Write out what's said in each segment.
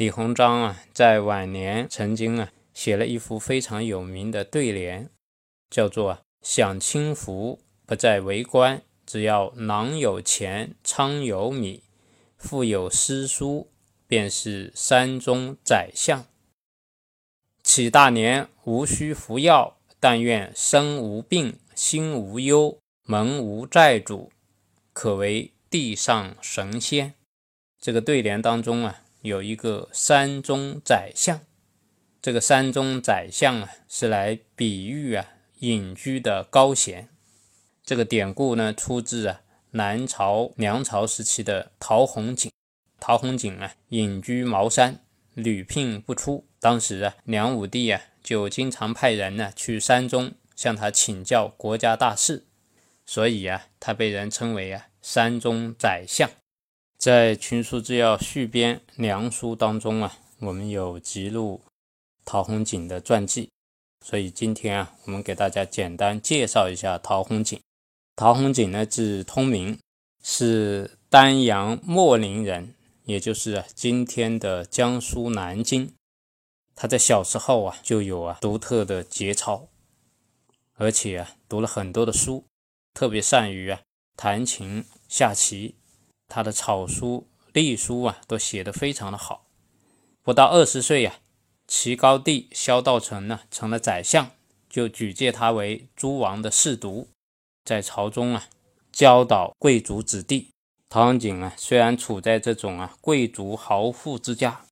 李鸿章啊，在晚年曾经啊写了一幅非常有名的对联，叫做“享清福不在为官，只要囊有钱，仓有米，腹有诗书，便是山中宰相。起大年无需服药，但愿身无病，心无忧，门无债主，可为地上神仙。”这个对联当中啊。有一个山中宰相，这个山中宰相啊，是来比喻啊隐居的高贤。这个典故呢，出自啊南朝梁朝时期的陶弘景。陶弘景啊，隐居茅山，屡聘不出。当时啊，梁武帝啊，就经常派人呢去山中向他请教国家大事，所以啊，他被人称为啊山中宰相。在《群书治要续编·梁书》当中啊，我们有记录陶弘景的传记，所以今天啊，我们给大家简单介绍一下陶弘景。陶弘景呢，字通明，是丹阳秣陵人，也就是今天的江苏南京。他在小时候啊，就有啊独特的节操，而且啊，读了很多的书，特别善于啊弹琴下棋。他的草书、隶书啊，都写得非常的好。不到二十岁呀，齐高帝萧道成呢成了宰相，就举荐他为诸王的侍读，在朝中啊教导贵族子弟。陶弘景啊，虽然处在这种啊贵族豪富之家，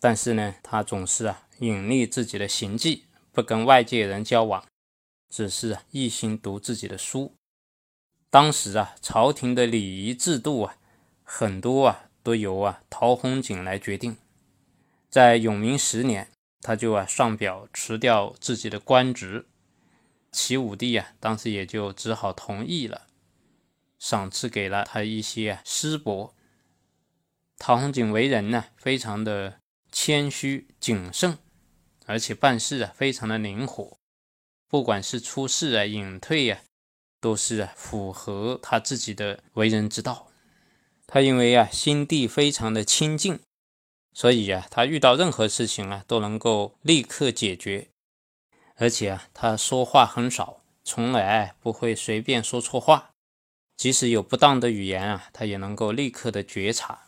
但是呢，他总是啊隐匿自己的行迹，不跟外界人交往，只是一心读自己的书。当时啊，朝廷的礼仪制度啊。很多啊都由啊陶弘景来决定，在永明十年，他就啊上表辞掉自己的官职，齐武帝啊当时也就只好同意了，赏赐给了他一些师帛。陶弘景为人呢非常的谦虚谨慎，而且办事啊非常的灵活，不管是出仕啊隐退啊，都是符合他自己的为人之道。他因为啊心地非常的清净，所以啊他遇到任何事情啊都能够立刻解决，而且啊他说话很少，从来不会随便说错话，即使有不当的语言啊，他也能够立刻的觉察。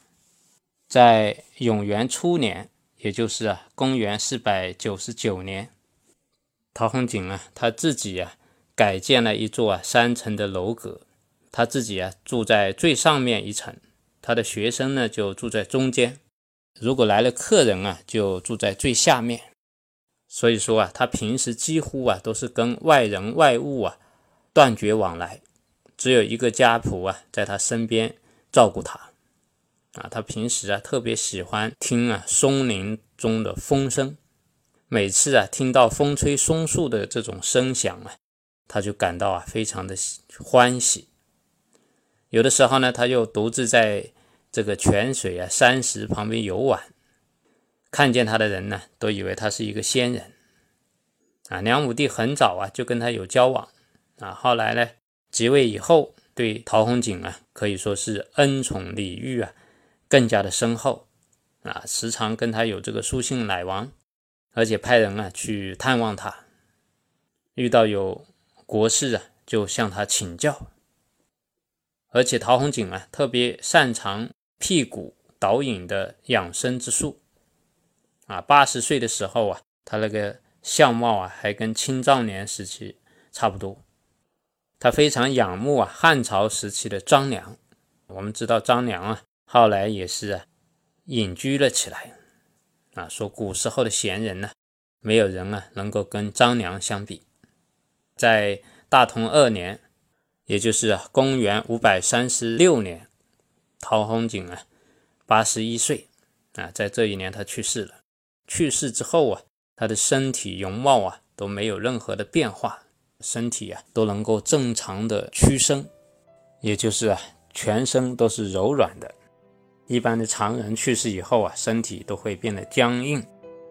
在永元初年，也就是啊公元四百九十九年，陶弘景啊他自己啊改建了一座啊三层的楼阁，他自己啊住在最上面一层。他的学生呢，就住在中间；如果来了客人啊，就住在最下面。所以说啊，他平时几乎啊都是跟外人外物啊断绝往来，只有一个家仆啊在他身边照顾他。啊，他平时啊特别喜欢听啊松林中的风声，每次啊听到风吹松树的这种声响啊，他就感到啊非常的欢喜。有的时候呢，他就独自在这个泉水啊、山石旁边游玩，看见他的人呢，都以为他是一个仙人。啊，梁武帝很早啊就跟他有交往，啊，后来呢即位以后，对陶弘景啊可以说是恩宠礼遇啊更加的深厚，啊，时常跟他有这个书信来往，而且派人啊去探望他，遇到有国事啊就向他请教。而且陶弘景啊，特别擅长辟谷导引的养生之术啊。八十岁的时候啊，他那个相貌啊，还跟青壮年时期差不多。他非常仰慕啊汉朝时期的张良。我们知道张良啊，后来也是啊隐居了起来啊。说古时候的贤人呢，没有人啊能够跟张良相比。在大同二年。也就是，公元五百三十六年，陶弘景啊，八十一岁啊，在这一年他去世了。去世之后啊，他的身体容貌啊都没有任何的变化，身体啊都能够正常的屈伸，也就是啊全身都是柔软的。一般的常人去世以后啊，身体都会变得僵硬。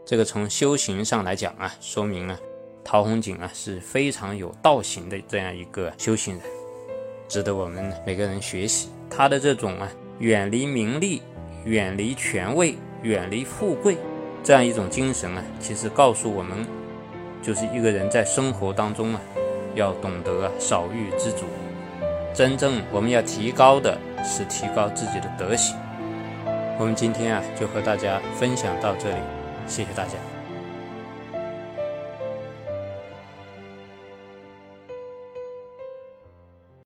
这个从修行上来讲啊，说明啊，陶弘景啊是非常有道行的这样一个修行人，值得我们每个人学习。他的这种啊，远离名利、远离权位、远离富贵这样一种精神啊，其实告诉我们，就是一个人在生活当中啊，要懂得少欲知足。真正我们要提高的是提高自己的德行。我们今天啊，就和大家分享到这里，谢谢大家。